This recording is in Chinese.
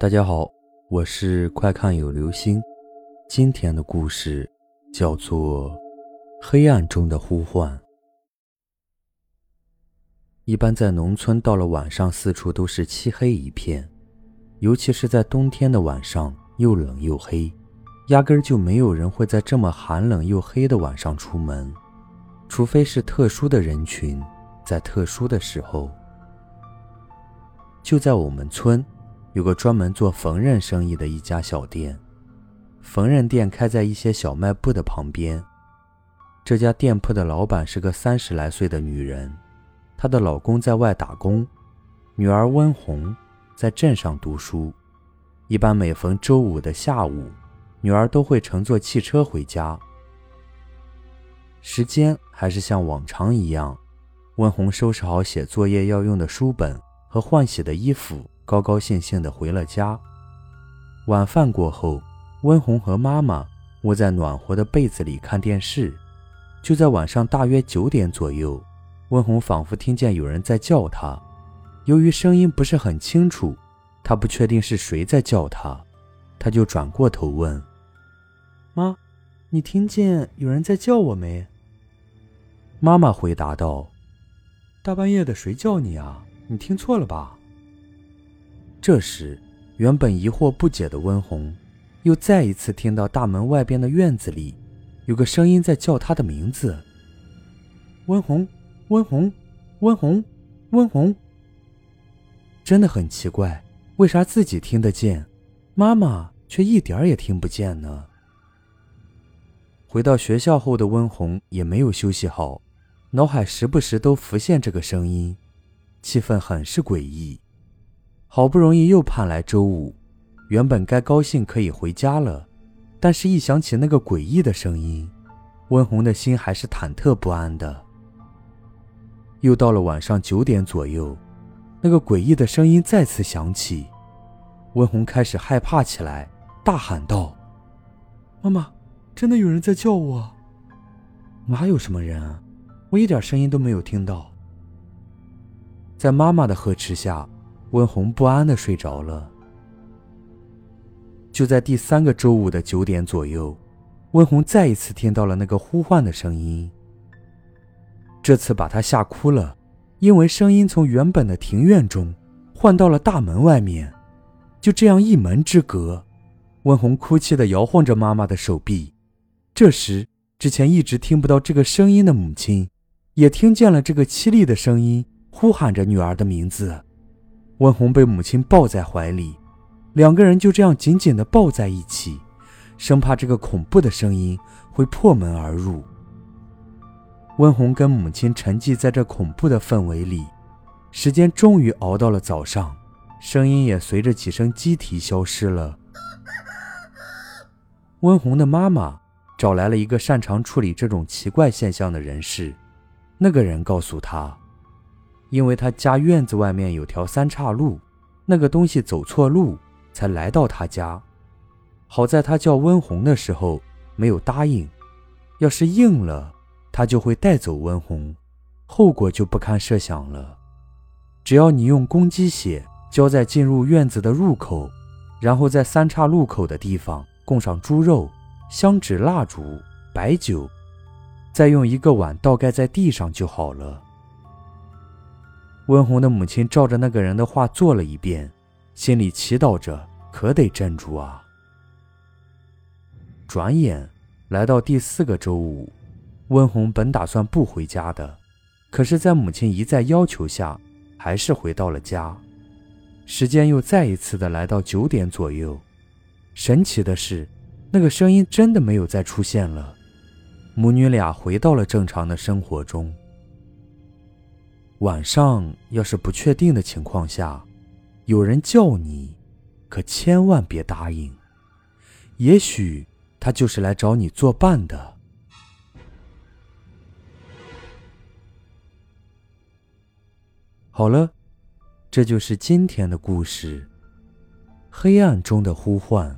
大家好，我是快看有流星。今天的故事叫做《黑暗中的呼唤》。一般在农村，到了晚上，四处都是漆黑一片，尤其是在冬天的晚上，又冷又黑，压根儿就没有人会在这么寒冷又黑的晚上出门，除非是特殊的人群，在特殊的时候。就在我们村。有个专门做缝纫生意的一家小店，缝纫店开在一些小卖部的旁边。这家店铺的老板是个三十来岁的女人，她的老公在外打工，女儿温红在镇上读书。一般每逢周五的下午，女儿都会乘坐汽车回家。时间还是像往常一样，温红收拾好写作业要用的书本和换洗的衣服。高高兴兴地回了家。晚饭过后，温红和妈妈窝在暖和的被子里看电视。就在晚上大约九点左右，温红仿佛听见有人在叫她。由于声音不是很清楚，她不确定是谁在叫她，她就转过头问：“妈，你听见有人在叫我没？”妈妈回答道：“大半夜的，谁叫你啊？你听错了吧？”这时，原本疑惑不解的温红，又再一次听到大门外边的院子里，有个声音在叫她的名字：“温红，温红，温红，温红。”真的很奇怪，为啥自己听得见，妈妈却一点也听不见呢？回到学校后的温红也没有休息好，脑海时不时都浮现这个声音，气氛很是诡异。好不容易又盼来周五，原本该高兴可以回家了，但是一想起那个诡异的声音，温红的心还是忐忑不安的。又到了晚上九点左右，那个诡异的声音再次响起，温红开始害怕起来，大喊道：“妈妈，真的有人在叫我！哪有什么人啊？我一点声音都没有听到。”在妈妈的呵斥下。温红不安的睡着了。就在第三个周五的九点左右，温红再一次听到了那个呼唤的声音。这次把她吓哭了，因为声音从原本的庭院中换到了大门外面。就这样一门之隔，温红哭泣的摇晃着妈妈的手臂。这时，之前一直听不到这个声音的母亲，也听见了这个凄厉的声音，呼喊着女儿的名字。温红被母亲抱在怀里，两个人就这样紧紧地抱在一起，生怕这个恐怖的声音会破门而入。温红跟母亲沉寂在这恐怖的氛围里，时间终于熬到了早上，声音也随着几声鸡啼消失了。温红的妈妈找来了一个擅长处理这种奇怪现象的人士，那个人告诉她。因为他家院子外面有条三岔路，那个东西走错路才来到他家。好在他叫温红的时候没有答应，要是应了，他就会带走温红，后果就不堪设想了。只要你用公鸡血浇在进入院子的入口，然后在三岔路口的地方供上猪肉、香纸、蜡烛、白酒，再用一个碗倒盖在地上就好了。温红的母亲照着那个人的话做了一遍，心里祈祷着：“可得镇住啊！”转眼来到第四个周五，温红本打算不回家的，可是，在母亲一再要求下，还是回到了家。时间又再一次的来到九点左右，神奇的是，那个声音真的没有再出现了，母女俩回到了正常的生活中。晚上要是不确定的情况下，有人叫你，可千万别答应。也许他就是来找你作伴的。好了，这就是今天的故事，《黑暗中的呼唤》。